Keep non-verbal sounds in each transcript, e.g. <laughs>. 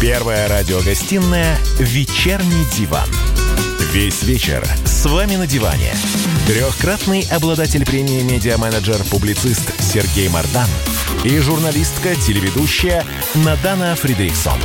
Первая радиогостинная «Вечерний диван». Весь вечер с вами на диване. Трехкратный обладатель премии «Медиа-менеджер», публицист Сергей Мардан и журналистка-телеведущая Надана Фридриксон.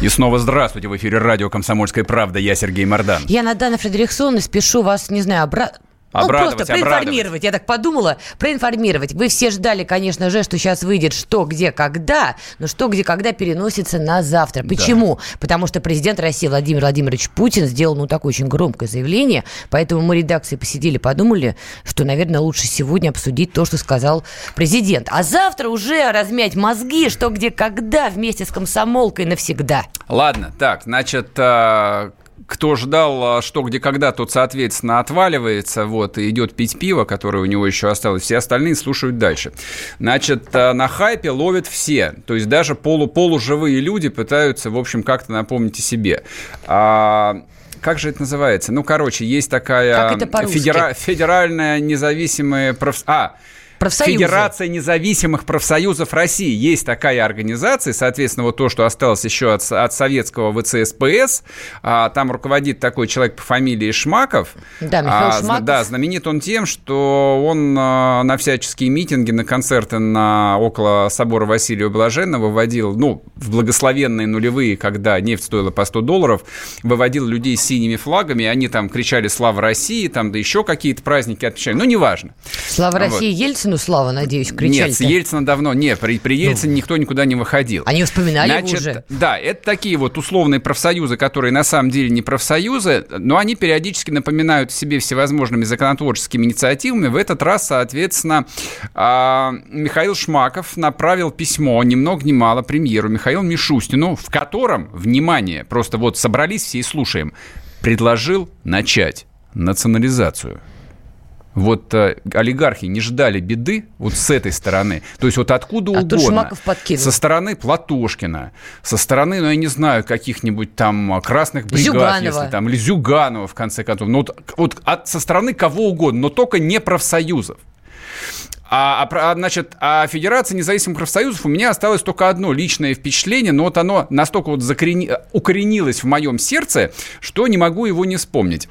И снова здравствуйте. В эфире радио «Комсомольская правда». Я Сергей Мордан. Я Надана Фредериксон и спешу вас, не знаю, обратно Обрадовать, ну, просто проинформировать, обрадовать. я так подумала, проинформировать. Вы все ждали, конечно же, что сейчас выйдет что, где, когда, но что, где, когда переносится на завтра. Почему? Да. Потому что президент России Владимир Владимирович Путин сделал, ну, такое очень громкое заявление, поэтому мы редакции посидели, подумали, что, наверное, лучше сегодня обсудить то, что сказал президент. А завтра уже размять мозги, что, где, когда, вместе с комсомолкой навсегда. Ладно, так, значит, а, кто ждал, а, что где когда, тот, соответственно, отваливается, вот, и идет пить пиво, которое у него еще осталось. Все остальные слушают дальше. Значит, а, на хайпе ловят все. То есть даже полу полуживые люди пытаются, в общем, как-то напомнить о себе. А, как же это называется? Ну, короче, есть такая федера... федеральная независимая проф... А, Профсоюзы. Федерация независимых профсоюзов России. Есть такая организация, соответственно, вот то, что осталось еще от, от советского ВЦСПС. А, там руководит такой человек по фамилии Шмаков. Да, Михаил а, Шмаков. Да, знаменит он тем, что он а, на всяческие митинги, на концерты на около собора Василия Блаженного выводил, ну, в благословенные нулевые, когда нефть стоила по 100 долларов, выводил людей с синими флагами, они там кричали «Слава России», там, да еще какие-то праздники отмечали, ну, неважно. Слава вот. России, Ельцин Ельцину слава, надеюсь, кричали Нет, с Ельцина давно, нет, при, при Ельцине ну, никто никуда не выходил. Они вспоминали Значит, уже. Да, это такие вот условные профсоюзы, которые на самом деле не профсоюзы, но они периодически напоминают себе всевозможными законотворческими инициативами. В этот раз, соответственно, а, Михаил Шмаков направил письмо, ни много ни мало, премьеру Михаилу Мишустину, в котором, внимание, просто вот собрались все и слушаем, предложил начать национализацию вот э, олигархи не ждали беды вот с этой стороны. То есть вот откуда а угодно. Со стороны Платошкина, со стороны, ну я не знаю, каких-нибудь там красных бригад, Зюганова. если там, или Зюганова, в конце концов. Ну вот, вот от, со стороны кого угодно, но только не профсоюзов. А, а, значит, а Федерация независимых профсоюзов у меня осталось только одно личное впечатление, но вот оно настолько вот закорени... укоренилось в моем сердце, что не могу его не вспомнить.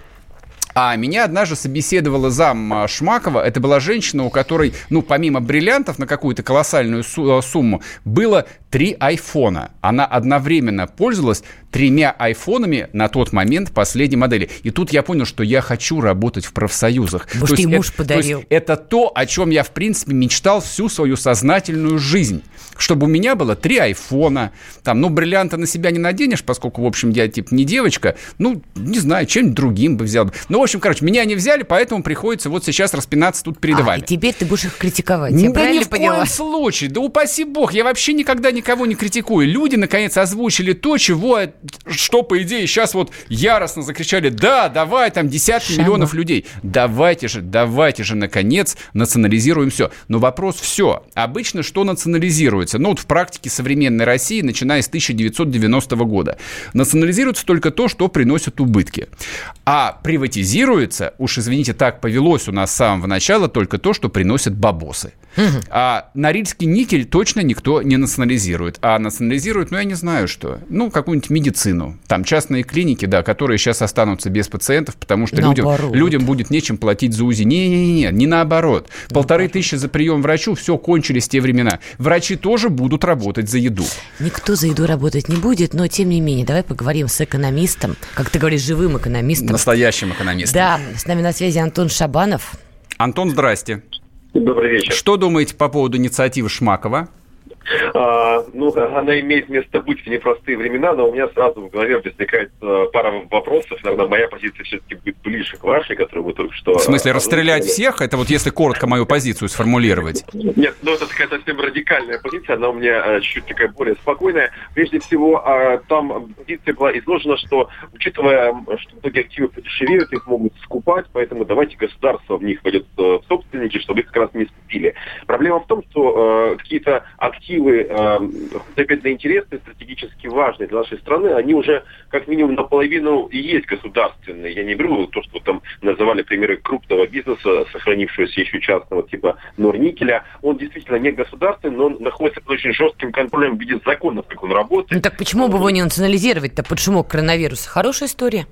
А меня однажды собеседовала зам а, Шмакова. Это была женщина, у которой, ну, помимо бриллиантов на какую-то колоссальную а, сумму, было три айфона. Она одновременно пользовалась тремя айфонами на тот момент последней модели. И тут я понял, что я хочу работать в профсоюзах. Может, то ей муж это, подарил. То это то, о чем я, в принципе, мечтал всю свою сознательную жизнь. Чтобы у меня было три айфона. Там, ну, бриллианты на себя не наденешь, поскольку, в общем, я, типа, не девочка. Ну, не знаю, чем-нибудь другим бы взял. Ну, общем, короче, меня не взяли, поэтому приходится вот сейчас распинаться тут перед а, вами. и теперь ты будешь их критиковать, я да ни в поняла? коем случае, да упаси бог, я вообще никогда никого не критикую. Люди, наконец, озвучили то, чего, что, по идее, сейчас вот яростно закричали, да, давай, там десятки Шама. миллионов людей. Давайте же, давайте же, наконец, национализируем все. Но вопрос все. Обычно что национализируется? Ну, вот в практике современной России, начиная с 1990 года. Национализируется только то, что приносит убытки. А приватизируется уж извините, так повелось у нас с самого начала только то, что приносит бабосы. Угу. А Норильский никель точно никто не национализирует. А национализирует, ну, я не знаю что. Ну, какую-нибудь медицину. Там частные клиники, да, которые сейчас останутся без пациентов, потому что людям, людям будет нечем платить за УЗИ. Не-не-не, не наоборот. Полторы тысячи за прием врачу, все, кончились те времена. Врачи тоже будут работать за еду. Никто за еду работать не будет, но тем не менее, давай поговорим с экономистом, как ты говоришь, живым экономистом. Настоящим экономистом. Да, с нами на связи Антон Шабанов. Антон, здрасте. Добрый вечер. Что думаете по поводу инициативы Шмакова? А, ну, она имеет место быть в непростые времена, но у меня сразу в голове возникает а, пара вопросов. Наверное, моя позиция все-таки будет ближе к вашей, которую вы только что... В смысле, расстрелять всех? Это вот если коротко мою позицию сформулировать. Нет, ну это такая совсем радикальная позиция, она у меня а, чуть-чуть такая более спокойная. Прежде всего, а, там позиция была изложена, что, учитывая, что многие активы подешевеют, их могут скупать, поэтому давайте государство в них войдет в собственники, чтобы их как раз не скупили. Проблема в том, что какие-то активы активы э, худобедно стратегически важные для нашей страны, они уже как минимум наполовину и есть государственные. Я не беру то, что там называли примеры крупного бизнеса, сохранившегося еще частного типа Норникеля. Он действительно не государственный, но он находится под очень жестким контролем в виде законов, как он работает. Ну так почему бы его не национализировать-то под шумок коронавируса? Хорошая история.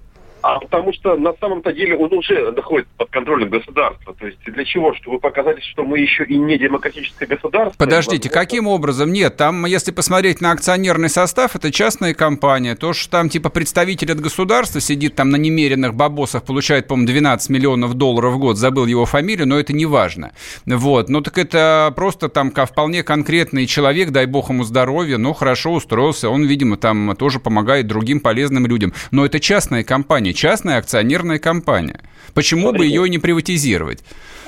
А потому что на самом-то деле он уже находится под контролем государства. То есть для чего? Чтобы показать, что мы еще и не демократическое государство. Подождите, каким образом? Нет, там, если посмотреть на акционерный состав, это частная компания. То, что там типа представитель от государства сидит там на немеренных бабосах, получает, по-моему, 12 миллионов долларов в год, забыл его фамилию, но это не важно. Вот, ну так это просто там вполне конкретный человек, дай бог ему здоровья, но хорошо устроился, он, видимо, там тоже помогает другим полезным людям. Но это частная компания частная акционерная компания. Почему Смотрите. бы ее не приватизировать?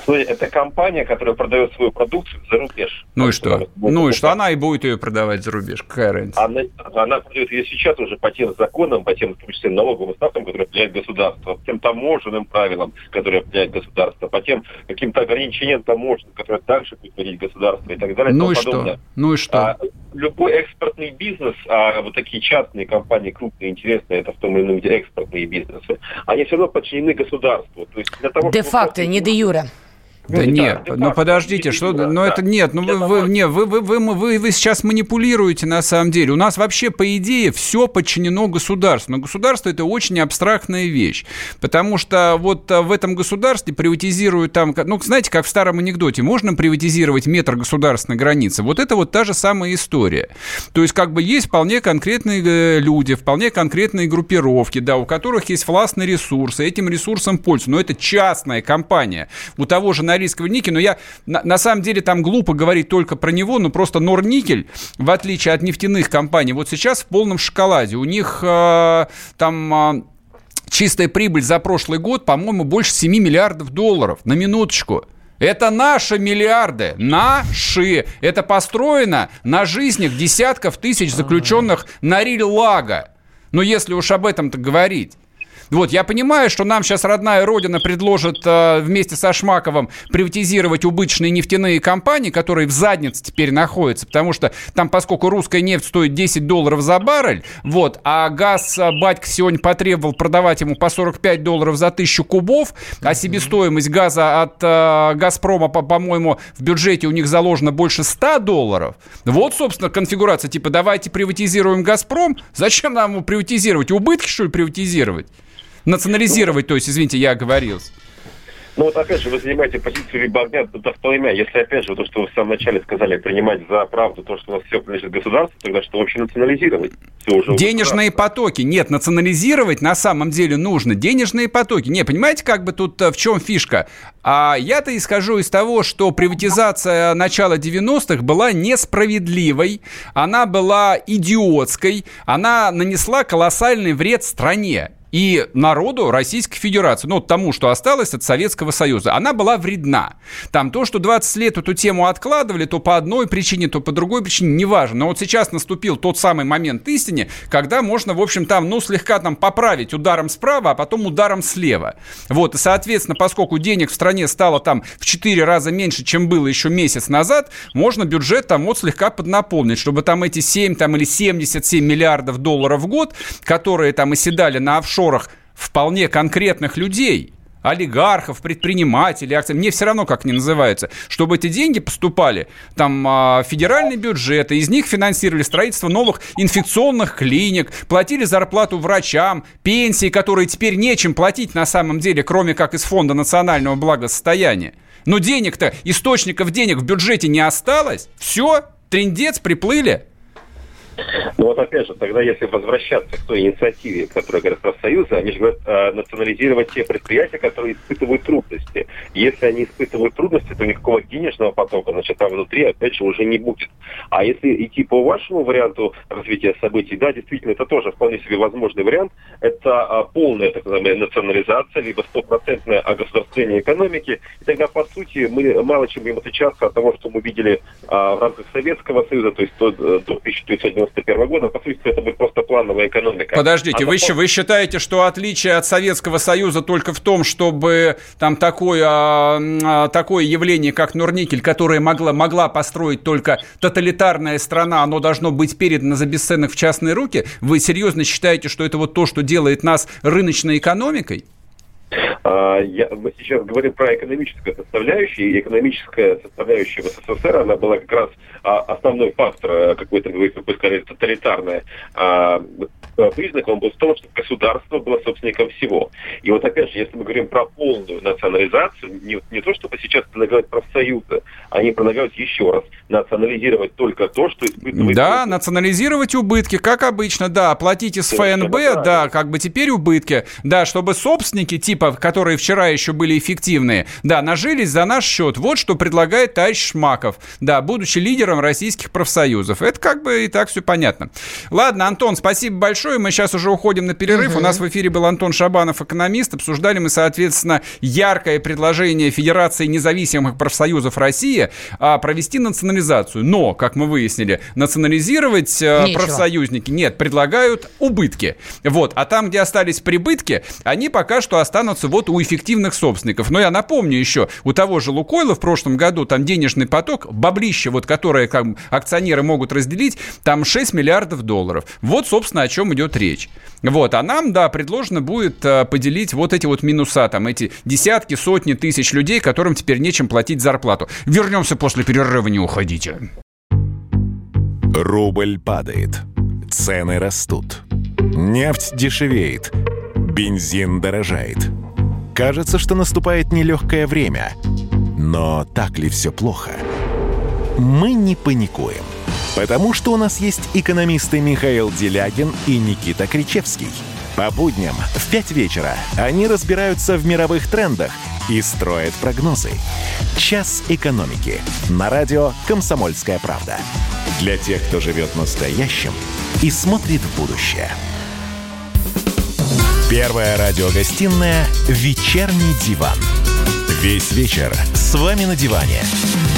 Это компания, которая продает свою продукцию за рубеж. Ну и что? Ну и что? Она и будет ее продавать за рубеж. Какая разница? Она, она продает ее сейчас уже по тем законам, по тем, в том числе, налоговым ставкам, которые определяет государство, по тем таможенным правилам, которые определяет государство, по тем каким-то ограничениям таможен, которые также будет вводить государство и так далее. Ну и, и что? Ну и что? А, любой экспортный бизнес, а вот такие частные компании, крупные, интересные, это в том или ином виде экспортные бизнесы, они все равно подчинены государству. То есть для того, Де-факто, не де-юра. Да ну, нет, да, ну подождите, что, да, да. это нет, ну вы, вы, не, вы, вы, вы, вы, вы сейчас манипулируете на самом деле. У нас вообще по идее все подчинено государству, но государство это очень абстрактная вещь, потому что вот э, в этом государстве приватизируют там, ну знаете, как в старом анекдоте, можно приватизировать метр государственной границы. Вот это вот та же самая история. То есть как бы есть вполне конкретные э, люди, вполне конкретные группировки, да, у которых есть властные ресурсы, этим ресурсом пользуются, но это частная компания. У того же на норильского никеля, но я на, на самом деле там глупо говорить только про него, но просто Норникель, в отличие от нефтяных компаний, вот сейчас в полном шоколаде. У них э, там... Э, чистая прибыль за прошлый год, по-моему, больше 7 миллиардов долларов. На минуточку. Это наши миллиарды, наши. Это построено на жизнях десятков тысяч заключенных на Риль-Лага. Но если уж об этом-то говорить. Вот, я понимаю, что нам сейчас родная родина предложит э, вместе со Шмаковым приватизировать убыточные нефтяные компании, которые в заднице теперь находятся, потому что там, поскольку русская нефть стоит 10 долларов за баррель, вот, а газ э, батька сегодня потребовал продавать ему по 45 долларов за тысячу кубов, а себестоимость газа от э, Газпрома, по- по-моему, в бюджете у них заложено больше 100 долларов. Вот, собственно, конфигурация, типа, давайте приватизируем Газпром. Зачем нам его приватизировать? Убытки, что ли, приватизировать? Национализировать, то есть, извините, я оговорился. Ну вот опять же, вы занимаете позицию либо огня, то пламя. Если опять же то, что вы в самом начале сказали, принимать за правду то, что у нас все принадлежит государству, тогда что вообще национализировать? Все уже Денежные потоки. Нет, национализировать на самом деле нужно. Денежные потоки. Не, понимаете, как бы тут э, в чем фишка? А я-то исхожу из того, что приватизация начала 90-х была несправедливой, она была идиотской, она нанесла колоссальный вред стране и народу Российской Федерации, ну, тому, что осталось от Советского Союза, она была вредна. Там то, что 20 лет эту тему откладывали, то по одной причине, то по другой причине, неважно. Но вот сейчас наступил тот самый момент истины, когда можно, в общем, там, ну, слегка там поправить ударом справа, а потом ударом слева. Вот, и, соответственно, поскольку денег в стране стало там в 4 раза меньше, чем было еще месяц назад, можно бюджет там вот слегка поднаполнить, чтобы там эти 7 там, или 77 миллиардов долларов в год, которые там оседали на офшор офшорах вполне конкретных людей, олигархов, предпринимателей, акций, мне все равно, как они называются, чтобы эти деньги поступали, там, а, федеральный бюджет, и из них финансировали строительство новых инфекционных клиник, платили зарплату врачам, пенсии, которые теперь нечем платить на самом деле, кроме как из Фонда национального благосостояния. Но денег-то, источников денег в бюджете не осталось, все, трендец, приплыли. Ну вот опять же, тогда если возвращаться к той инициативе, которая говорят профсоюзы, они же говорят э, национализировать те предприятия, которые испытывают трудности. Если они испытывают трудности, то никакого денежного потока, значит, там внутри, опять же, уже не будет. А если идти по вашему варианту развития событий, да, действительно, это тоже вполне себе возможный вариант. Это а, полная, так называемая, национализация, либо стопроцентное огосударствление экономики. И тогда, по сути, мы мало чем будем отличаться от того, что мы видели а, в рамках Советского Союза, то есть до, до 1990 91 года, по сути, это будет просто плановая экономика. Подождите, а вы, закон... вы считаете, что отличие от Советского Союза только в том, чтобы там такое, а, а, такое явление, как Норникель, которое могла, могла построить только тоталитарная страна, оно должно быть передано за бесценок в частные руки? Вы серьезно считаете, что это вот то, что делает нас рыночной экономикой? А, я, мы сейчас говорим про экономическую составляющую, и экономическая составляющая в СССР, она была как раз а, основной фактор, э, какой-то, вы сказали, тоталитарная а, Признак, он был в том, что государство было собственником всего. И вот опять же, если мы говорим про полную национализацию, не, не то, чтобы сейчас предлагают профсоюзы, они предлагают еще раз национализировать только то, что испытывает... Да, национализировать убытки, как обычно, да, платить из ФНБ, да, да, как бы теперь убытки, да, чтобы собственники, типа, которые вчера еще были эффективные, да, нажились за наш счет. Вот что предлагает товарищ Шмаков, да, будучи лидером российских профсоюзов. Это как бы и так все понятно. Ладно, Антон, спасибо большое большое. Мы сейчас уже уходим на перерыв. Угу. У нас в эфире был Антон Шабанов, экономист. Обсуждали мы, соответственно, яркое предложение Федерации независимых профсоюзов России а, провести национализацию. Но, как мы выяснили, национализировать а, профсоюзники нет, предлагают убытки. Вот. А там, где остались прибытки, они пока что останутся вот у эффективных собственников. Но я напомню еще, у того же Лукойла в прошлом году там денежный поток, баблище, вот, которое как, акционеры могут разделить, там 6 миллиардов долларов. Вот, собственно, о чем идет речь. Вот, а нам, да, предложено будет а, поделить вот эти вот минуса, там, эти десятки, сотни тысяч людей, которым теперь нечем платить зарплату. Вернемся после перерыва, не уходите. Рубль падает, цены растут, нефть дешевеет, бензин дорожает. Кажется, что наступает нелегкое время. Но так ли все плохо? Мы не паникуем – Потому что у нас есть экономисты Михаил Делягин и Никита Кричевский. По будням в 5 вечера они разбираются в мировых трендах и строят прогнозы. «Час экономики» на радио «Комсомольская правда». Для тех, кто живет настоящим и смотрит в будущее. Первая радиогостинная «Вечерний диван». Весь вечер с вами на диване.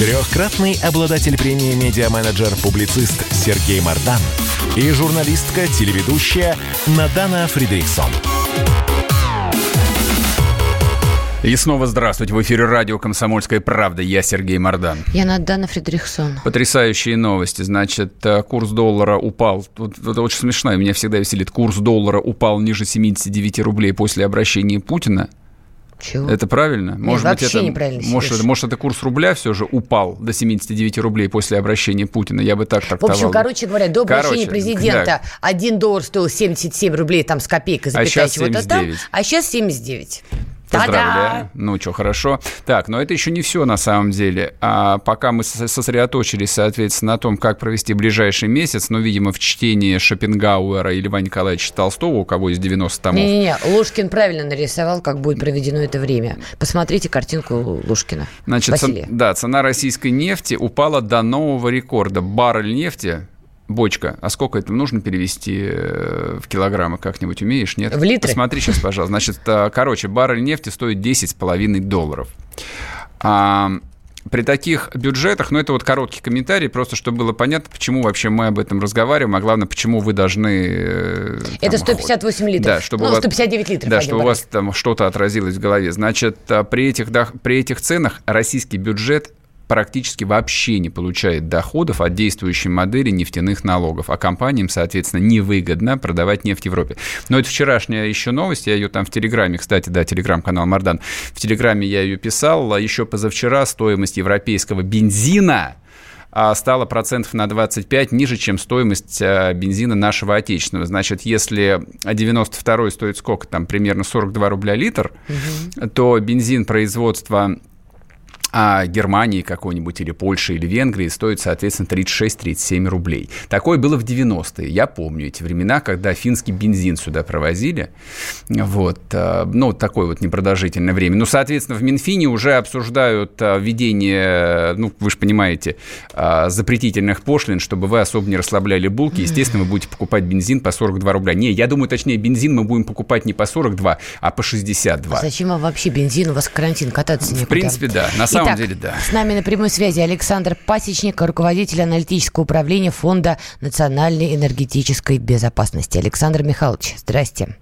Трехкратный обладатель премии «Медиа-менеджер-публицист» Сергей Мардан и журналистка-телеведущая Надана Фридриксон. И снова здравствуйте. В эфире радио «Комсомольская правда». Я Сергей Мордан. Я Надана Фридрихсон. Потрясающие новости. Значит, э, курс доллара упал. Вот, это очень смешно. Меня всегда веселит. Курс доллара упал ниже 79 рублей после обращения Путина. Чего? Это правильно? Нет, может быть, это, неправильно может, это, может, это курс рубля все же упал до 79 рублей после обращения Путина? Я бы так трактовал. В общем, короче говоря, до обращения короче, президента да. 1 доллар стоил 77 рублей там с копейкой, запятая а чего-то там, а сейчас 79. Поздравляю. Ну, что, хорошо. Так, но это еще не все на самом деле. А пока мы сосредоточились, соответственно, на том, как провести ближайший месяц, ну, видимо, в чтении Шопенгауэра или Ивана Николаевича Толстого, у кого из 90 томов. Не-не-не, Лушкин правильно нарисовал, как будет проведено это время. Посмотрите картинку Лушкина. Значит, цен, да, цена российской нефти упала до нового рекорда. Баррель нефти бочка, а сколько это нужно перевести э, в килограммы как-нибудь умеешь, нет? В литры? Посмотри сейчас, пожалуйста. Значит, э, короче, баррель нефти стоит 10,5 долларов. А, при таких бюджетах, ну это вот короткий комментарий, просто чтобы было понятно, почему вообще мы об этом разговариваем, а главное, почему вы должны... Э, там, это 158 литров, да, чтобы ну, вас, 159 литров. Да, чтобы у вас там что-то отразилось в голове. Значит, при этих, да, при этих ценах российский бюджет практически вообще не получает доходов от действующей модели нефтяных налогов, а компаниям, соответственно, невыгодно продавать нефть в Европе. Но это вчерашняя еще новость, я ее там в Телеграме, кстати, да, Телеграм-канал Мардан, в Телеграме я ее писал, а еще позавчера стоимость европейского бензина а, стала процентов на 25 ниже, чем стоимость а, бензина нашего отечественного. Значит, если 92 стоит сколько там, примерно 42 рубля литр, угу. то бензин производства а Германии какой-нибудь или Польши или Венгрии стоит, соответственно, 36-37 рублей. Такое было в 90-е. Я помню эти времена, когда финский бензин сюда провозили. Вот. А, ну, такое вот непродолжительное время. Ну, соответственно, в Минфине уже обсуждают а, введение, ну, вы же понимаете, запретительных пошлин, чтобы вы особо не расслабляли булки. Естественно, вы будете покупать бензин по 42 рубля. Не, я думаю, точнее, бензин мы будем покупать не по 42, а по 62. А зачем вам вообще бензин? У вас карантин, кататься некуда. В принципе, да. На самом самом Итак, деле, да. С нами на прямой связи Александр Пасечник, руководитель аналитического управления Фонда национальной энергетической безопасности. Александр Михайлович, здрасте.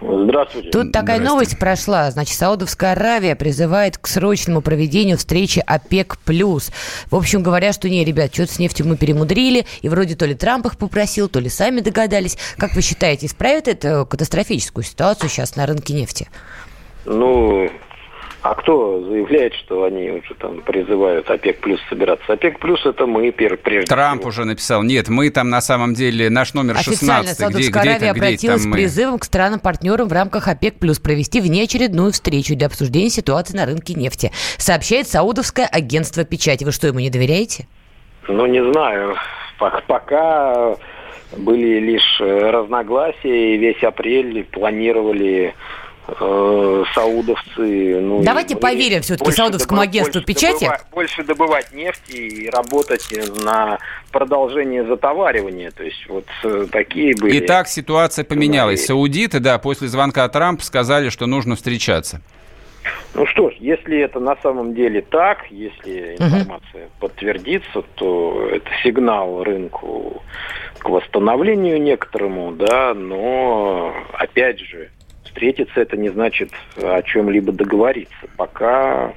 Здравствуйте. Тут такая Здрасте. новость прошла. Значит, Саудовская Аравия призывает к срочному проведению встречи ОПЕК+. В общем, говорят, что не, ребят, что-то с нефтью мы перемудрили, и вроде то ли Трамп их попросил, то ли сами догадались. Как вы считаете, исправит это катастрофическую ситуацию сейчас на рынке нефти? Ну, а кто заявляет, что они уже там призывают ОПЕК плюс собираться? ОПЕК плюс это мы прежде Трамп всего. уже написал, нет, мы там на самом деле, наш номер Официально 16, где, Саудовская где, Аравия где обратилась там с мы? призывом к странам-партнерам в рамках ОПЕК плюс провести внеочередную встречу для обсуждения ситуации на рынке нефти. Сообщает Саудовское агентство печати. Вы что, ему не доверяете? Ну, не знаю. Пок- Пока были лишь э, разногласия, и весь апрель планировали саудовцы. Ну, Давайте и- поверим больше саудовскому добы- агентству больше печати. добыва- больше добывать нефть и работать на продолжение затоваривания. То есть вот э, такие были. Итак, ситуация поменялась. Да, Саудиты, да, после звонка Трампа сказали, что нужно встречаться. Ну что ж, если это на самом деле так, если информация подтвердится, то это сигнал рынку к восстановлению некоторому, да, но опять же, встретиться это не значит о чем-либо договориться. Пока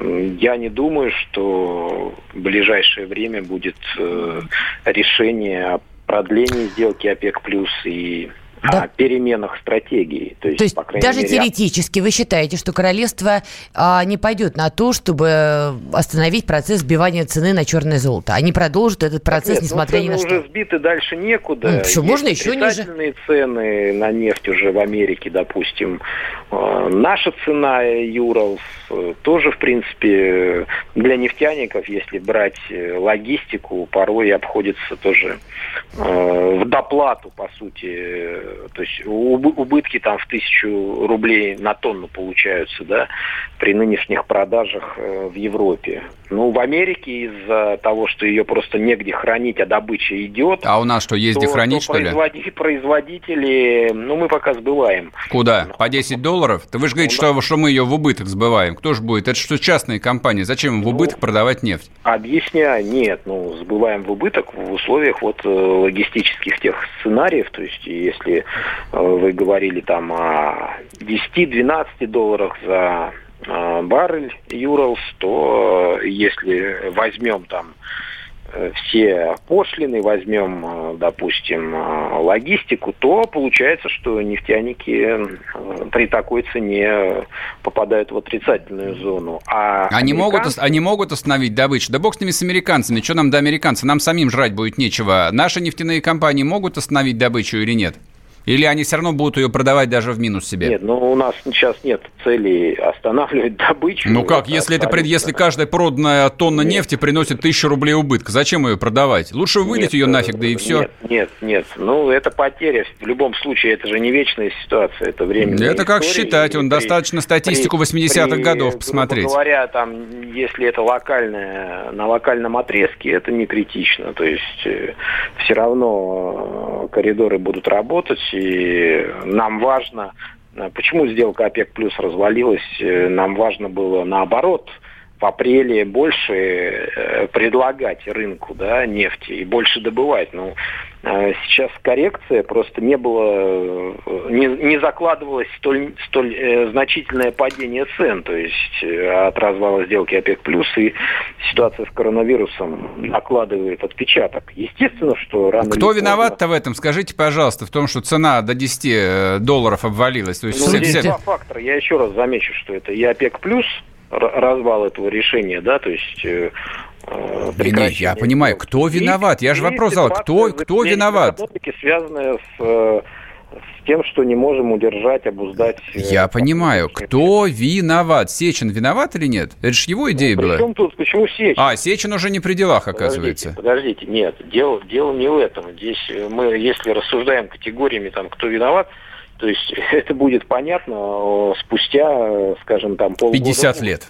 я не думаю, что в ближайшее время будет э, решение о продлении сделки ОПЕК плюс и Да. о переменах стратегии. То есть, То есть по даже мере, теоретически вы считаете, что королевство а, не пойдет на то, чтобы остановить процесс сбивания цены на черное золото. Они продолжат этот процесс, Нет, ну, несмотря ни на что. уже сбиты дальше некуда. Ну, Есть можно еще ниже? цены на нефть уже в Америке, допустим. Э, Наша цена Юралс э, тоже, в принципе, для нефтяников, если брать э, логистику, порой обходится тоже э, в доплату, по сути. То есть убы- убытки там в тысячу рублей на тонну получаются, да, при нынешних продажах э, в Европе. Ну, в Америке из-за того, что ее просто негде хранить, а добыча идет, А у нас что, есть где хранить, то что ли? производи- производители, ну, мы пока сбываем. Куда? По 10 долларов? Да вы же говорите, что, что мы ее в убыток сбываем. Кто же будет? Это что, частные компании. Зачем им в Ну, убыток продавать нефть? Объясняю, нет, ну, сбываем в убыток в условиях вот э, логистических тех сценариев, то есть если э, вы говорили там о 10-12 долларах за э, баррель Юралс, то э, если возьмем там все пошлины, возьмем, допустим, логистику, то получается, что нефтяники при такой цене попадают в отрицательную зону. А Они могут, американцы- ос- они могут остановить добычу. Да бог с ними, с американцами. Что нам до американцев? Нам самим жрать будет нечего. Наши нефтяные компании могут остановить добычу или нет? Или они все равно будут ее продавать даже в минус себе? Нет, ну у нас сейчас нет цели останавливать <laughs> добычу. Ну как, Это если, это, пред- если каждая проданная тонна Нет. нефти приносит тысячу рублей убытка, зачем ее продавать? Лучше вылить Нет, ее э, нафиг, да и все. Нет, нет, нет. Ну, это потеря. В любом случае, это же не вечная ситуация, это временная Это как история. считать, он при- достаточно статистику при- 80-х при, годов посмотреть. говоря, там, если это локальное, на локальном отрезке, это не критично. То есть все равно э, коридоры будут работать, и нам важно, э, почему сделка ОПЕК плюс развалилась, э, нам важно было наоборот в апреле больше э, предлагать рынку да, нефти и больше добывать. Ну, сейчас коррекция, просто не было, э, не, не закладывалось столь, столь э, значительное падение цен, то есть э, от развала сделки ОПЕК+, плюс и ситуация с коронавирусом накладывает отпечаток. Естественно, что рано Кто виноват-то в этом? Скажите, пожалуйста, в том, что цена до 10 э, долларов обвалилась. То есть Ну, все- здесь все- два фактора. Я еще раз замечу, что это и ОПЕК плюс развал этого решения, да, то есть э, не, прекращение я понимаю, кто И- виноват? Я же вопрос задал, кто- кто виноват? связанная с, э, с тем, что не можем удержать, обуздать. э, Я понимаю, кто виноват? Сечин виноват или нет? Это же его идея была. Причем тут, почему Сечин? А, Сечин уже не при делах, оказывается. Подождите, подождите, нет, дело, дело не в этом. Здесь мы, если рассуждаем категориями, там, кто виноват, то есть <laughs> это будет понятно спустя, скажем, там, полгода. 50 лет.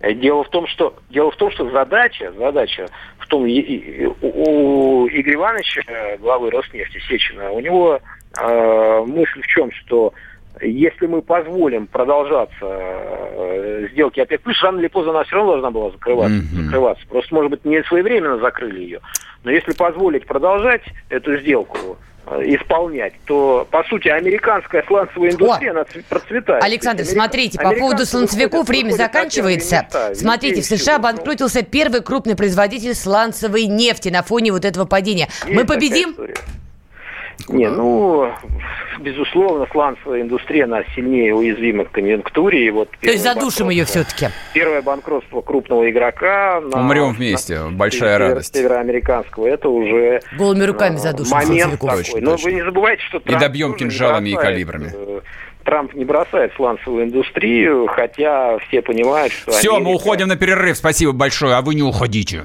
Э, Дело в том, что дело в том, что задача, задача в том, у, у Игоря Ивановича, э, главы Роснефти Сечина, у него э, мысль в чем, что если мы позволим продолжаться э, сделки ОПЕК+, плюс рано или поздно она все равно должна была закрываться, mm-hmm. закрываться. Просто, может быть, не своевременно закрыли ее. Но если позволить продолжать эту сделку, исполнять, то, по сути, американская сланцевая индустрия, О! она процветает. Александр, Америка... смотрите, по поводу сланцевиков время заканчивается. Места, смотрите, в США банкротился первый крупный производитель сланцевой нефти на фоне вот этого падения. Есть Мы победим? Не, ну, безусловно, сланцевая индустрия, она сильнее уязвима к конъюнктуре. И вот То есть задушим ее все-таки? Первое банкротство крупного игрока. На, Умрем вместе, на, большая север, радость. Североамериканского, это уже... Голыми руками э, задушим Момент такой. Точно, Но вы не забывайте, что Трамп И добьем кинжалами и калибрами. Э, Трамп не бросает сланцевую индустрию, хотя все понимают, что... Все, Америка... мы уходим на перерыв. Спасибо большое, а вы не уходите.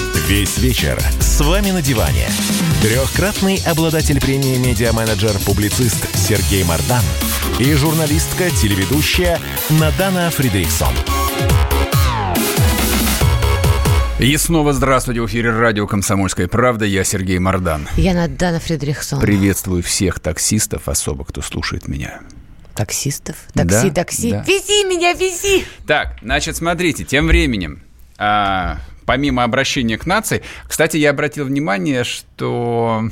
Весь вечер с вами на диване. Трехкратный обладатель премии «Медиа-менеджер», публицист Сергей Мардан и журналистка-телеведущая Надана Фридрихсон. И снова здравствуйте в эфире радио «Комсомольская правда». Я Сергей Мардан. Я Надана Фридрихсон. Приветствую всех таксистов, особо кто слушает меня. Таксистов? Такси, да, такси. Да. Вези меня, вези! Так, значит, смотрите, тем временем... А, помимо обращения к нации. Кстати, я обратил внимание, что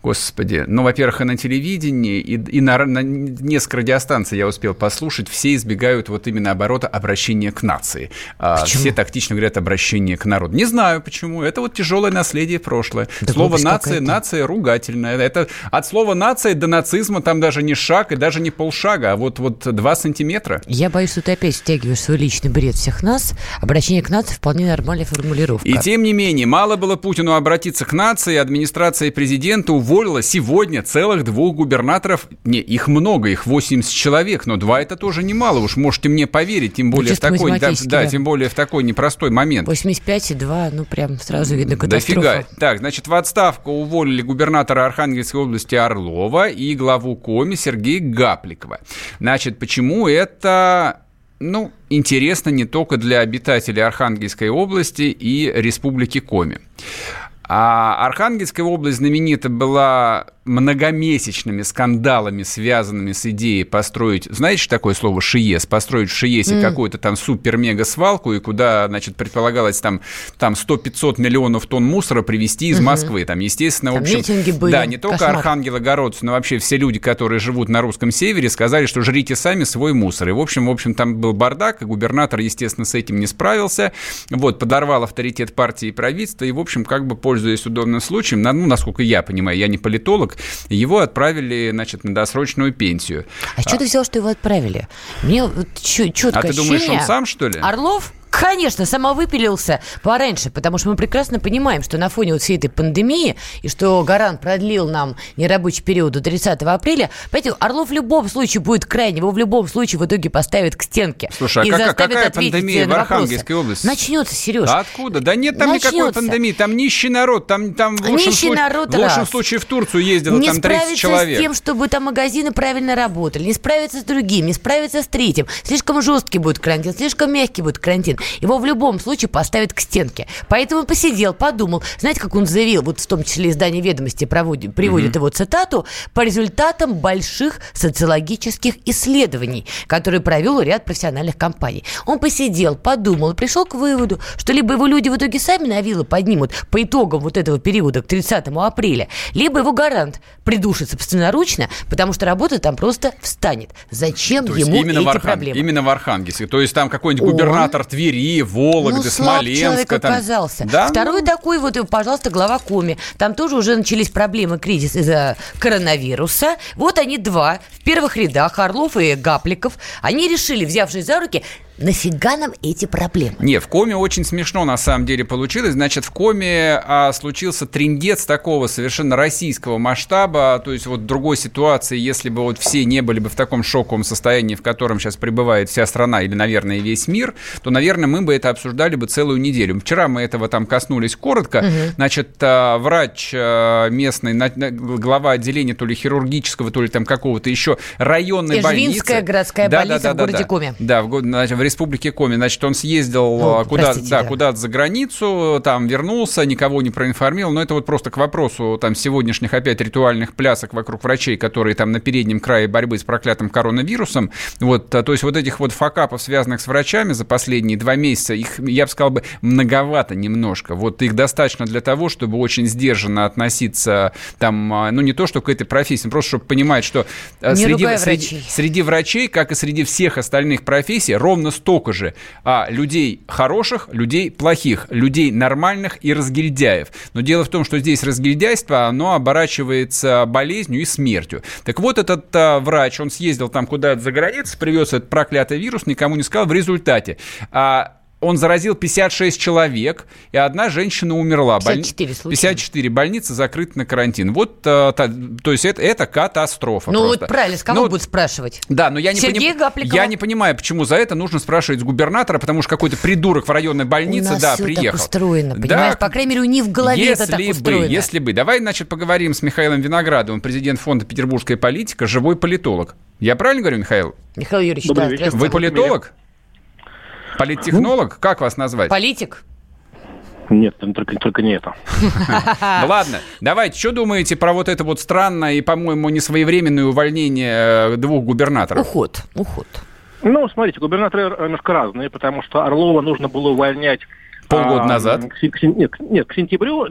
Господи, ну, во-первых, и на телевидении, и, и на, на несколько радиостанций я успел послушать, все избегают вот именно оборота обращения к нации. А, все тактично говорят обращение к народу. Не знаю почему, это вот тяжелое наследие прошлое. Да Слово «нация», «нация» ругательное. Это от слова «нация» до нацизма там даже не шаг и даже не полшага, а вот, вот два сантиметра. Я боюсь, что ты опять втягиваешь свой личный бред всех нас. Обращение к нации вполне нормальная формулировка. И тем не менее, мало было Путину обратиться к нации, администрация президента уволила сегодня целых двух губернаторов. Не, их много, их 80 человек, но два это тоже немало. Уж можете мне поверить, тем более в такой, да, да, тем более в такой непростой момент. 85 и 2, ну прям сразу видно катастрофа. Дофига. Так, значит, в отставку уволили губернатора Архангельской области Орлова и главу Коми Сергея Гапликова. Значит, почему это ну, интересно не только для обитателей Архангельской области и Республики Коми. А Архангельская область знаменита была многомесячными скандалами, связанными с идеей построить, знаете, такое слово ШИЕС? Построить в ШИЕСе mm. какую-то там супер-мега-свалку, и куда, значит, предполагалось там, там 100-500 миллионов тонн мусора привезти из mm-hmm. Москвы. Там, естественно, там в общем... были. Да, не только Кошмар. архангелогородцы, но вообще все люди, которые живут на русском севере, сказали, что жрите сами свой мусор. И, в общем, в общем, там был бардак, и губернатор, естественно, с этим не справился. Вот, подорвал авторитет партии и правительства, и, в общем, как бы, пользуясь удобным случаем, ну, насколько я понимаю, я не политолог, его отправили, значит, на досрочную пенсию. А, а что ты взял, что его отправили? Мне вот четко А ты думаешь, он сам, что ли? Орлов? Конечно, самовыпилился пораньше, потому что мы прекрасно понимаем, что на фоне вот всей этой пандемии, и что Гарант продлил нам нерабочий период до 30 апреля, понимаете, Орлов в любом случае будет крайне, его в любом случае в итоге поставят к стенке. Слушай, а и как, какая пандемия в Архангельской области? Начнется, Сереж. А откуда? Да нет там Начнется. никакой пандемии, там нищий народ, там, там в, лучшем нищий случае, народ, в лучшем случае в Турцию ездило не там 30 человек. с тем, чтобы там магазины правильно работали, не справиться с другим, не справиться с третьим. Слишком жесткий будет карантин, слишком мягкий будет карантин. Его в любом случае поставят к стенке. Поэтому он посидел, подумал. Знаете, как он заявил, вот в том числе издание «Ведомости» проводит, приводит mm-hmm. его цитату, по результатам больших социологических исследований, которые провел ряд профессиональных компаний. Он посидел, подумал, пришел к выводу, что либо его люди в итоге сами на вилы поднимут по итогам вот этого периода к 30 апреля, либо его гарант придушит собственноручно, потому что работа там просто встанет. Зачем То ему именно эти в Архан... проблемы? Именно в Архангельске. То есть там какой-нибудь губернатор он... Твери, Вологды, ну, Смоленска. там... оказался. Да? Второй такой вот, пожалуйста, глава Коми. Там тоже уже начались проблемы, кризис из-за коронавируса. Вот они два в первых рядах, Орлов и Гапликов. Они решили, взявшись за руки, нафига нам эти проблемы? Не, в Коме очень смешно на самом деле получилось. Значит, в Коме а, случился трендец такого совершенно российского масштаба. То есть вот в другой ситуации, если бы вот все не были бы в таком шоковом состоянии, в котором сейчас пребывает вся страна или, наверное, весь мир, то, наверное, мы бы это обсуждали бы целую неделю. Вчера мы этого там коснулись коротко. Угу. Значит, а, врач а, местный, глава отделения то ли хирургического, то ли там какого-то еще районной Эжвинская больницы. городская да, больница да, да, в городе да, Коме. Да, в, значит, в республике Коми. Значит, он съездил ну, куда, да, да. куда-то за границу, там вернулся, никого не проинформировал. Но это вот просто к вопросу там сегодняшних опять ритуальных плясок вокруг врачей, которые там на переднем крае борьбы с проклятым коронавирусом. Вот, то есть вот этих вот факапов, связанных с врачами за последние два месяца, их, я бы сказал бы, многовато немножко. Вот их достаточно для того, чтобы очень сдержанно относиться там, а, ну не то, что к этой профессии, просто чтобы понимать, что не среди, среди, среди врачей, как и среди всех остальных профессий, ровно столько же а, людей хороших, людей плохих, людей нормальных и разгильдяев. Но дело в том, что здесь разгильдяйство, оно оборачивается болезнью и смертью. Так вот, этот а, врач, он съездил там куда-то за границу, привез этот проклятый вирус, никому не сказал. В результате а, он заразил 56 человек, и одна женщина умерла. 54 случая. 54. Больница закрыта на карантин. Вот, то, э, то есть это, это катастрофа Ну просто. вот правильно, с кого ну, будут спрашивать? Да, но я не, Сергей поним... я не понимаю, почему за это нужно спрашивать с губернатора, потому что какой-то придурок в районной больнице, да, все приехал. так устроено, понимаешь? Да, По крайней мере, у них в голове если это так бы, устроено. Если бы. Давай, значит, поговорим с Михаилом Виноградовым, президент фонда «Петербургская политика», живой политолог. Я правильно говорю, Михаил? Михаил Юрьевич, Добрый да, вечер. Вы политолог? Политтехнолог? Как вас назвать? Политик? Нет, только, только не это. <laughs> Ладно, давайте, что думаете про вот это вот странное и, по-моему, несвоевременное увольнение э, двух губернаторов? Уход, уход. Ну, смотрите, губернаторы немножко разные, потому что Орлова нужно было увольнять... Полгода а, назад? К, нет, нет, к сентябрю,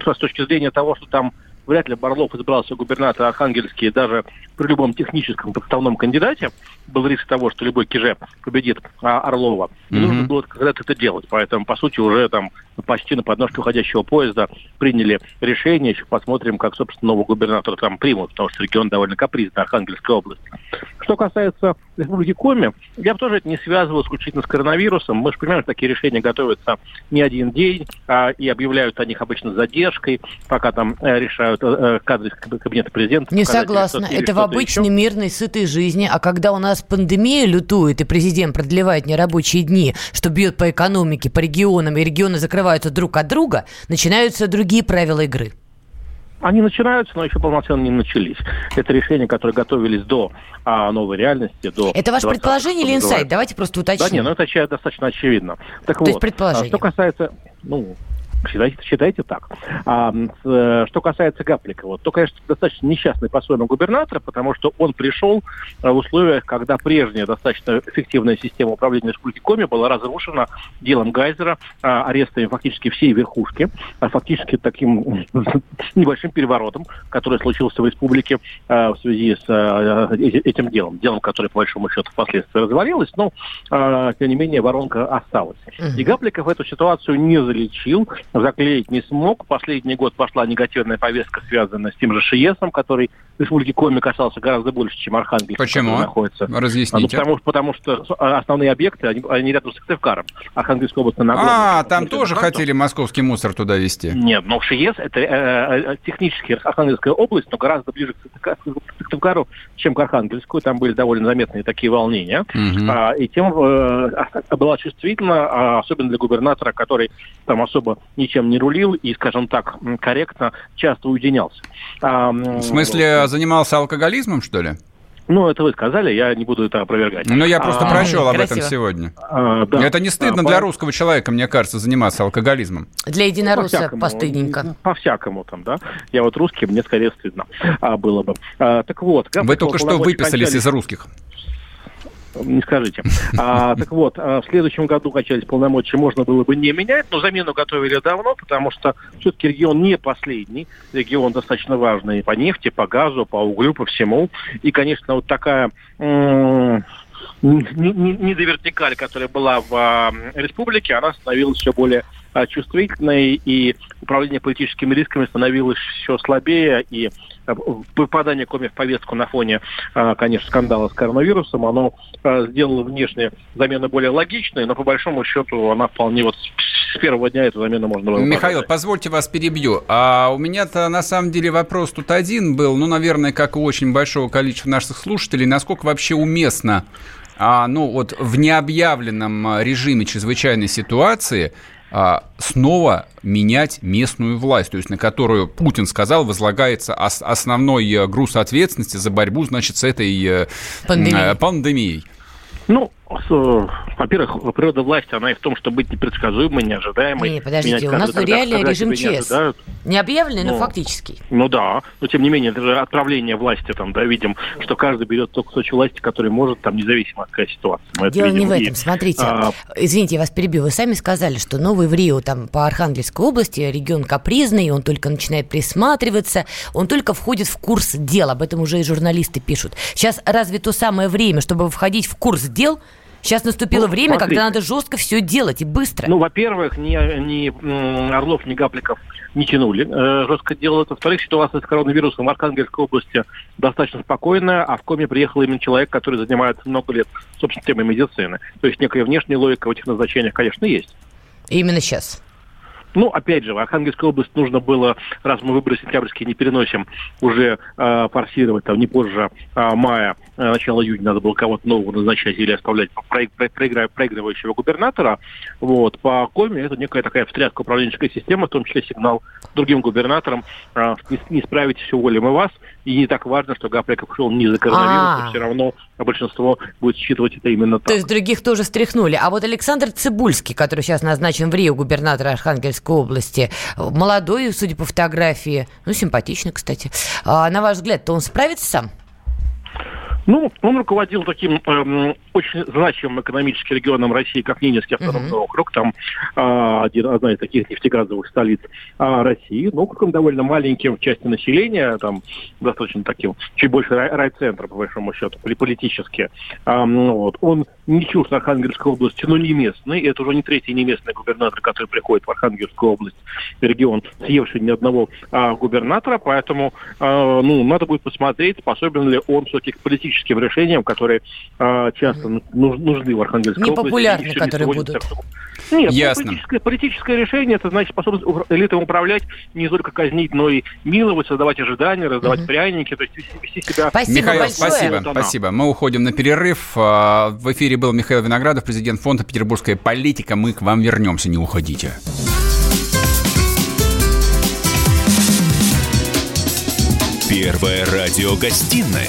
с точки зрения того, что там вряд ли Барлов избрался губернатор Архангельский даже при любом техническом подставном кандидате. Был риск того, что любой киже победит а, Орлова. Mm-hmm. нужно было когда-то это делать. Поэтому, по сути, уже там почти на подножке уходящего поезда приняли решение. Еще посмотрим, как, собственно, нового губернатора там примут, потому что регион довольно капризный, Архангельская область. Что касается Республики Коми, я бы тоже это не связывал исключительно с коронавирусом. Мы же понимаем, что такие решения готовятся не один день, а, и объявляют о них обычно задержкой, пока там э, решают э, э кадры кабинета президента. Не согласна. Это в обычной еще. мирной, сытой жизни. А когда у нас пандемия лютует, и президент продлевает нерабочие дни, что бьет по экономике, по регионам, и регионы закрываются друг от друга, начинаются другие правила игры. Они начинаются, но еще полноценно не начались. Это решения, которые готовились до а, новой реальности, до... Это ваше предположение или инсайт? Давайте просто уточним. Да нет, ну это достаточно очевидно. Так То вот, есть предположение. А, что касается... Ну, Считайте, считайте так. А, э, что касается Гаплика, вот, то, конечно, достаточно несчастный по-своему губернатор, потому что он пришел э, в условиях, когда прежняя достаточно эффективная система управления Республики Коми была разрушена делом Гайзера, а, арестами фактически всей верхушки, а фактически таким <laughs> небольшим переворотом, который случился в республике а, в связи с а, этим делом. Делом, которое, по большому счету, впоследствии развалилось, но, а, тем не менее, воронка осталась. И Гапликов эту ситуацию не залечил, заклеить не смог. Последний год пошла негативная повестка, связанная с тем же ШИЕСом, который в Республике Коми касался гораздо больше, чем Архангельск. Почему? Находится. Разъясните. Ну, потому, потому что основные объекты, они, они рядом с Сыктывкаром. Архангельская область на А, там тоже хотели московский мусор туда везти? Нет, но ШИЕС это э, э, технически Архангельская область, но гораздо ближе к Сыктывкару, чем к Архангельску. Там были довольно заметные такие волнения. Угу. А, и тем э, была чувствительна, а, особенно для губернатора, который там особо ничем не рулил и, скажем так, корректно часто уединялся. А, в смысле, занимался алкоголизмом, что ли? Ну, это вы сказали, я не буду это опровергать. Но я просто а, прочел об этом сегодня. А, да. Это не стыдно а, для по... русского человека, мне кажется, заниматься алкоголизмом. Для единоросса по постыдненько. По-всякому там, да. Я вот русский, мне скорее стыдно а, было бы. А, так вот. Вы только что выписались кончались... из русских не скажите. А, так вот, а, в следующем году качались полномочия, можно было бы не менять, но замену готовили давно, потому что все-таки регион не последний, регион достаточно важный по нефти, по газу, по углю, по всему. И, конечно, вот такая недовертикаль, которая была в республике, она становилась все более а, чувствительной, и управление политическими рисками становилось все слабее, и попадание Коми в повестку на фоне, а, конечно, скандала с коронавирусом, оно а, сделало внешне замену более логичной, но по большому счету она вполне вот с первого дня эту замену можно было Михаил, показать. позвольте вас перебью. А у меня-то на самом деле вопрос тут один был, ну, наверное, как у очень большого количества наших слушателей, насколько вообще уместно а, ну, вот в необъявленном режиме чрезвычайной ситуации а, снова менять местную власть, то есть на которую Путин сказал возлагается основной э, груз ответственности за борьбу, значит, с этой э, пандемией. пандемией. Ну, во-первых, природа власти, она и в том, что быть непредсказуемой, неожидаемой. Не, подождите, у нас когда, реально режим ЧС. Не объявленный, ну, но фактический. Ну да, но тем не менее, это же отправление власти, там, да, видим, что каждый берет тот кусочек власти, который может, там, независимо от какой ситуации. Мы Дело видим, не в этом, и, смотрите, а... извините, я вас перебью, вы сами сказали, что новый в Рио, там, по Архангельской области, регион капризный, он только начинает присматриваться, он только входит в курс дел, об этом уже и журналисты пишут. Сейчас разве то самое время, чтобы входить в курс дел, Сейчас наступило ну, время, смотрите. когда надо жестко все делать и быстро. Ну, во-первых, ни, ни Орлов, ни Гапликов не тянули э, жестко делать. Во-вторых, ситуация с коронавирусом в Архангельской области достаточно спокойная, а в Коме приехал именно человек, который занимается много лет, собственно, темой медицины. То есть некая внешняя логика в этих назначениях, конечно, есть. Именно сейчас. Ну, опять же, в Архангельской области нужно было, раз мы выборы сентябрьские не переносим, уже э, форсировать там не позже э, мая, э, начала июня надо было кого-то нового назначать или оставлять проигра- проигрывающего губернатора. Вот. По Коме это некая такая встряска управленческая система, в том числе сигнал другим губернаторам, э, не, не справитесь, уволим и вас. И не так важно, что Гаприков ушел не за коронавирус, все равно большинство будет считывать это именно так. То есть других тоже стряхнули. А вот Александр Цибульский, который сейчас назначен в Рио губернатора Архангельской области, молодой, судя по фотографии, ну, симпатичный, кстати. А, на ваш взгляд, то он справится сам? Ну, он руководил таким эм, очень значимым экономическим регионом России, как Ненецкий автономный uh-huh. округ. Там э, один, одна из таких нефтегазовых столиц э, России. Но округом довольно маленьким в части населения, там достаточно таким, чуть больше рай- райцентра, по большому счету, политически. Э, вот. Он не чужд Архангельской области, но не местный. Это уже не третий не местный губернатор, который приходит в Архангельскую область, регион, съевший ни одного а, губернатора. Поэтому а, ну, надо будет посмотреть, способен ли он все-таки к политическим решениям, которые а, часто нужны в Архангельской Непопулярны, области. которые будут. Нет, ну, Ясно. Политическое, политическое решение, это значит способность элитам управлять, не только казнить, но и миловать, создавать ожидания, раздавать угу. пряники, то есть вести себя... Спасибо Михаил, большое. спасибо, спасибо. Мы уходим на перерыв. В эфире эфире был Михаил Виноградов, президент фонда «Петербургская политика». Мы к вам вернемся, не уходите. Первая радиогостинная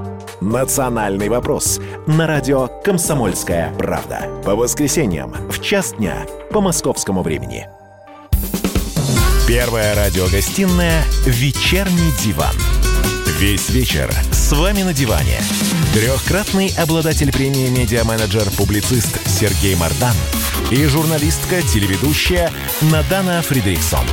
«Национальный вопрос» на радио «Комсомольская правда». По воскресеньям в час дня по московскому времени. Первая радиогостинная «Вечерний диван». Весь вечер с вами на диване. Трехкратный обладатель премии «Медиа-менеджер-публицист» Сергей Мардан и журналистка-телеведущая Надана Фридриксон.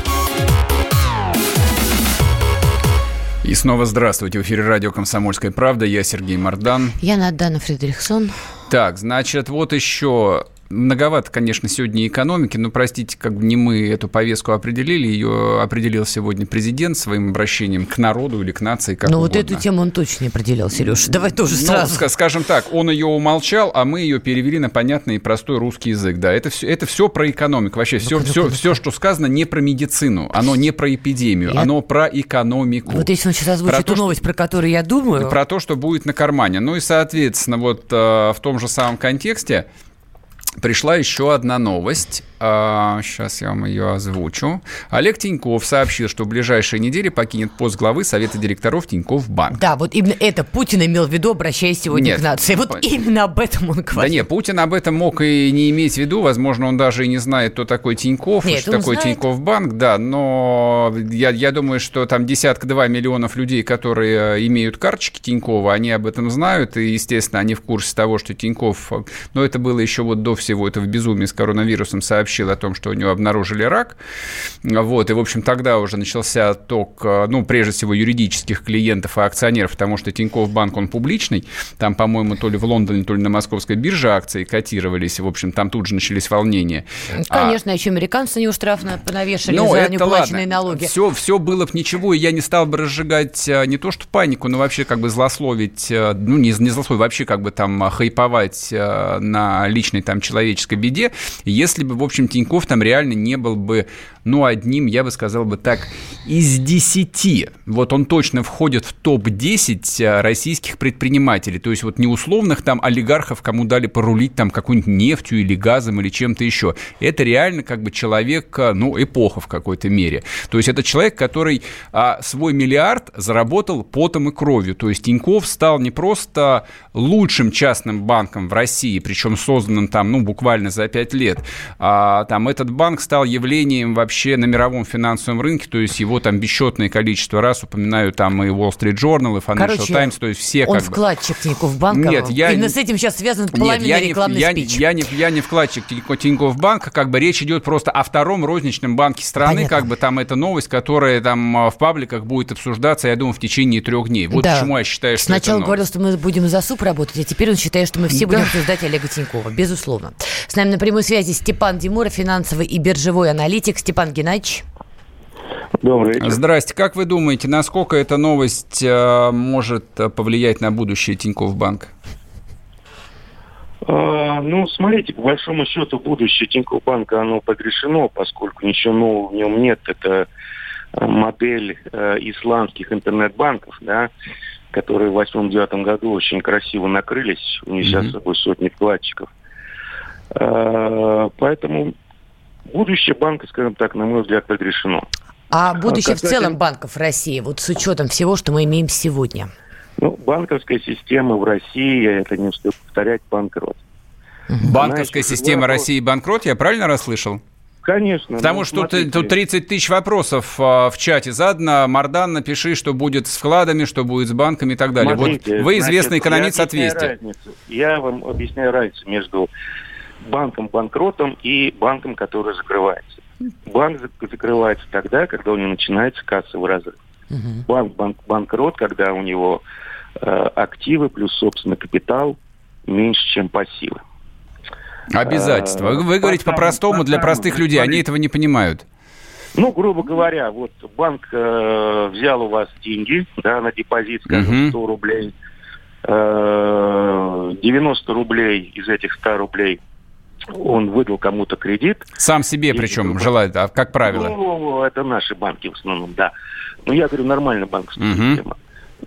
И снова здравствуйте. В эфире радио «Комсомольская правда». Я Сергей Мордан. Я Надана Фредериксон. Так, значит, вот еще Многовато, конечно, сегодня экономики, но, простите, как бы не мы эту повестку определили, ее определил сегодня президент своим обращением к народу или к нации, как Ну вот эту тему он точно не определил, Сереж. Давай тоже ну, сразу. Скажем так, он ее умолчал, а мы ее перевели на понятный и простой русский язык. Да, это все, это все про экономику. Вообще все, все, все, что сказано, не про медицину, оно не про эпидемию, я... оно про экономику. Вот если он сейчас озвучит про то, новость, про которую я думаю. Про то, что будет на кармане. Ну и, соответственно, вот э, в том же самом контексте пришла еще одна новость. А, сейчас я вам ее озвучу. Олег Тиньков сообщил, что в ближайшие недели покинет пост главы Совета директоров Тиньков Банк. Да, вот именно это Путин имел в виду, обращаясь сегодня Нет. к нации. Вот По- именно об этом он говорит. Да нет, Путин об этом мог и не иметь в виду. Возможно, он даже и не знает, кто такой Тиньков, Нет, что он такое знает. Тиньков Банк, да. Но я, я думаю, что там десятка-два миллионов людей, которые э, имеют карточки Тинькова, они об этом знают. И, естественно, они в курсе того, что Тиньков... э, Но это было еще вот до всего этого безумия с коронавирусом, сообщил о том, что у него обнаружили рак. Вот, и, в общем, тогда уже начался отток, э, ну, прежде всего, юридических клиентов и акционеров, потому что Тиньков Банк, он публичный. Там, по-моему, то ли в Лондоне, то ли на московской бирже акции котировались. В общем, там тут же начались волнения. А, Конечно, еще американцы штраф на- понавешали ну, за неуплаченные ладно. налоги. Все, все было бы ничего, и я не стал бы разжигать э, не то что панику, но вообще как бы злословить, э, ну, не, не злословить, вообще как бы там хайповать на личной там человеческой беде, если бы, в общем, Тиньков там реально не был бы, ну, одним, я бы сказал бы так, из десяти. Вот он точно входит в топ-10 э, российских предпринимателей, то есть вот не условных там олигархов, кому дали порулить там какой-нибудь нефтью или газом или чем-то еще. Это реально как бы человек, э, ну, эпоха в какой-то мере. То есть это человек, который а, свой миллиард заработал потом и кровью. То есть Тиньков стал не просто лучшим частным банком в России, причем созданным там, ну, буквально за пять лет, а там этот банк стал явлением вообще на мировом финансовом рынке, то есть его там бесчетное количество раз упоминаю там и Wall Street Journal, и Financial Короче, Times, то есть все Он как бы... вкладчик Тинькофф банка. Нет, я Именно с этим сейчас связан Нет, пламенный я не, рекламный я, спич. я, не, я не вкладчик Тинько- Тинькофф банка, как бы речь идет просто о втором розничном банке страны, Понятно. как бы там это новость, которая там а, в пабликах будет обсуждаться, я думаю, в течение трех дней. Вот Да. почему я считаю, что Сначала говорил, что мы будем за суп работать, а теперь он считает, что мы все Да. будем обсуждать Олега Тинькова. Безусловно. С нами на прямой связи Степан Димуров, финансовый и биржевой аналитик. Степан Геннадьевич. Добрый вечер. Здрасте. Как вы думаете, насколько эта новость э, может э, повлиять на будущее Тинькофф банка? А, Ну, смотрите, по большому счету, будущее Тинькофф банка, оно погрешено, поскольку ничего нового в нем нет. Это э, модель э, исландских интернет-банков, да, которые в 2008-2009 году очень красиво накрылись, унеся Мгм. с собой сотни вкладчиков. А, Поэтому будущее банка, скажем так, на мой взгляд, погрешено. А будущее в касательно- целом банков России, вот с учетом всего, что мы имеем сегодня. Ну, банковская система в России, я это не устаю повторять, банкрот. Банковская Знаете, система вопрос- России банкрот, я правильно расслышал? Конечно. Потому ну, что тут, смотрите. тут 30 тысяч вопросов а, в чате задано. Мардан, напиши, что будет с вкладами, что будет с банками и так далее. Смотрите, вот вы известный значит, экономист, я ответьте. разницу. Я вам объясняю разницу между банком-банкротом и банком, который закрывается. Банк зак- закрывается тогда, когда у него начинается кассовый разрыв. Банк банк банкрот, когда у него э, активы плюс собственный капитал меньше, чем пассивы. Обязательства. Вы, вы говорите По по-простому для простых людей, они этого не понимают. Ну, грубо говоря, вот банк э, взял у вас деньги, да, на депозит, скажем, Мгм. 100 рублей. Э, 90 рублей из этих 100 рублей он выдал кому-то кредит. Сам себе причем другой. желает, а как правило. Ну, это наши банки в основном, да. Ну, я говорю, нормальная банковская Мгм. система.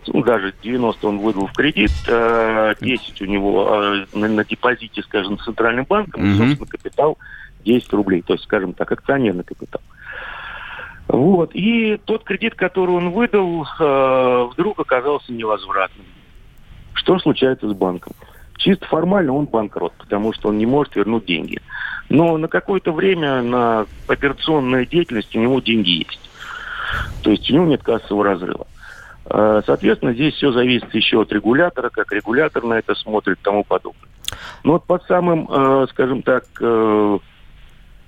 Ну, даже 90 он выдал в кредит, э, 10 у него э, на, депозите, скажем, с центральным банком, и, собственно, капитал 10 рублей, то есть, скажем так, акционерный капитал. Вот. И тот кредит, который он выдал, э, вдруг оказался невозвратным. Что случается с банком? Чисто формально он банкрот, потому что он не может вернуть деньги. Но на какое-то время на операционную деятельность у него деньги есть. То есть у него нет кассового разрыва. Э, Соответственно, здесь все зависит еще от регулятора, как регулятор на это смотрит и тому подобное. Но вот под самым, э, скажем так, э,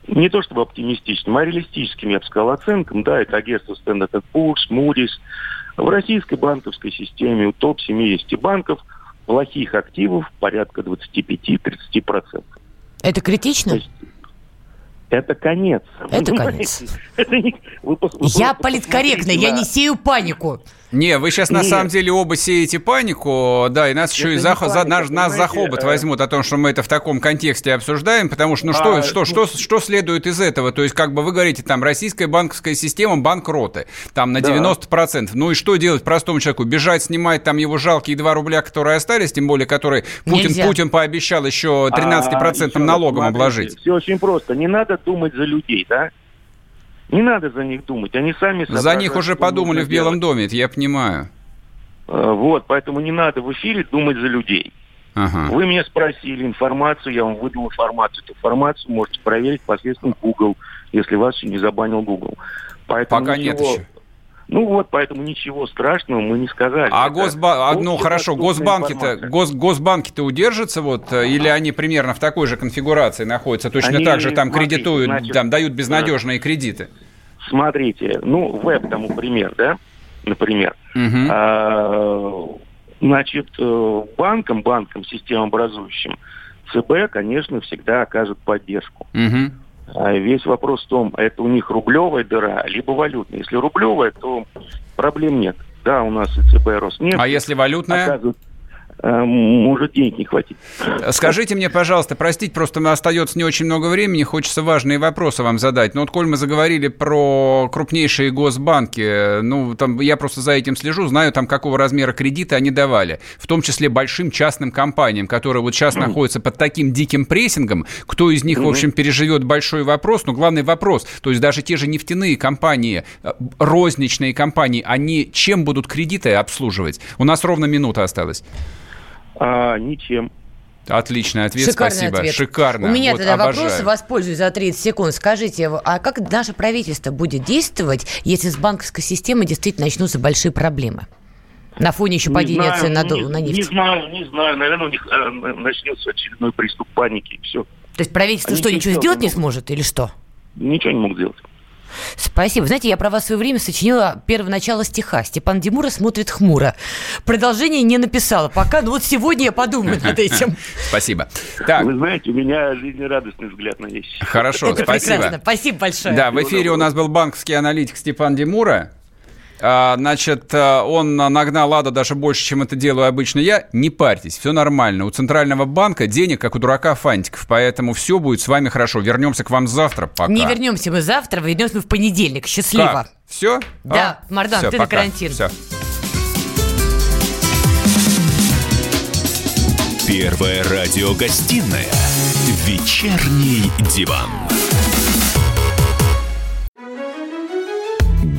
не то чтобы оптимистичным, а реалистическим, я бы сказал, оценкам, да, это агентство Standard Poor's, Moody's. В российской банковской системе у топ-70 банков плохих активов порядка 25-30%. Это критично? То есть это конец. Это конец. понимаете? <laughs> Это не- вы пос- вы Я политкорректный, я не сею панику. Не, вы сейчас на самом деле оба сеете панику, да, и нас еще и за, за, нас, нас за хобот возьмут о том, что мы это в таком контексте обсуждаем, потому что, ну что, а, что, что, что следует из этого? То есть, как бы вы говорите, там, российская банковская система банкроты, там, на да. 90%. Ну и что делать простому человеку? Бежать, снимать там его жалкие 2 рубля, которые остались, тем более, которые Путин, Путин пообещал еще 13% а, налогом смотрите, обложить. Все очень просто. Не надо думать за людей, да? Не надо за них думать, они сами... За них уже подумали в Белом доме, это я понимаю. А, вот, поэтому не надо в эфире думать за людей. Ага. Вы меня спросили информацию, я вам выдал информацию. Эту информацию можете проверить посредством Google, если вас еще не забанил Google. Поэтому Пока ничего... нет еще. Ну вот, поэтому ничего страшного мы не сказали. А Госба... ну хорошо, Госбанки-то Гос... Госбанки-то удержатся вот, э, или они примерно в такой же конфигурации находятся, точно они, так же там смотрите, кредитуют, значит, там дают безнадежные да. кредиты? Смотрите, ну веб тому пример, да, например. Угу. А, значит, э, банкам, банкам, системообразующим, ЦБ, конечно, всегда окажет поддержку. Угу. А весь вопрос в том, это у них рублевая дыра, либо валютная. Если рублевая, то проблем нет. Да, у нас и ЦБ Роснефть. А если валютная? Оказывают Э, может денег не хватит. Скажите мне, пожалуйста, простите, просто остается не очень много времени, хочется важные вопросы вам задать. Но вот коль мы заговорили про крупнейшие госбанки, ну, там я просто за этим слежу, знаю там, какого размера кредиты они давали, в том числе большим частным компаниям, которые вот сейчас находятся под таким диким прессингом, кто из них, в общем, переживет большой вопрос, но главный вопрос, то есть даже те же нефтяные компании, э, розничные компании, они чем будут кредиты обслуживать? У нас ровно минута осталась. А, ничем. Отличный ответ, Шикарный спасибо. Ответ. Шикарно. У меня вот, тогда обожаю. вопрос, воспользуюсь за 30 секунд. Скажите, а как наше правительство будет действовать, если с банковской системой действительно начнутся большие проблемы? На фоне еще не падения знаю, цен на, не, на нефть. Не знаю, не знаю. Наверное, у них э, начнется очередной приступ паники. Все. То есть правительство Они что, ничего сделать не сможет или что? Ничего не могут сделать. Спасибо. Знаете, я про вас в свое время сочинила первое начало стиха. Степан Димура смотрит хмуро. Продолжение не написала пока, но вот сегодня я подумаю над этим. <laughs> Спасибо. Так. Вы знаете, у меня жизнерадостный взгляд на вещи. Хорошо, Это спасибо. Прекрасно. Спасибо большое. Да, в эфире у нас был банковский аналитик Степан Димура. А, значит, э, он нагнал Лада даже больше, чем это делаю обычно я. Не парьтесь, все нормально. У Центрального банка денег, как у дурака фантиков, поэтому все будет с вами хорошо. Вернемся к вам завтра, пока. Не вернемся мы завтра, вернемся мы в понедельник. Счастливо. Как? Все? Да, а? Мардан, все, ты пока. на карантин. Все. Первая радиогостинная «Вечерний диван».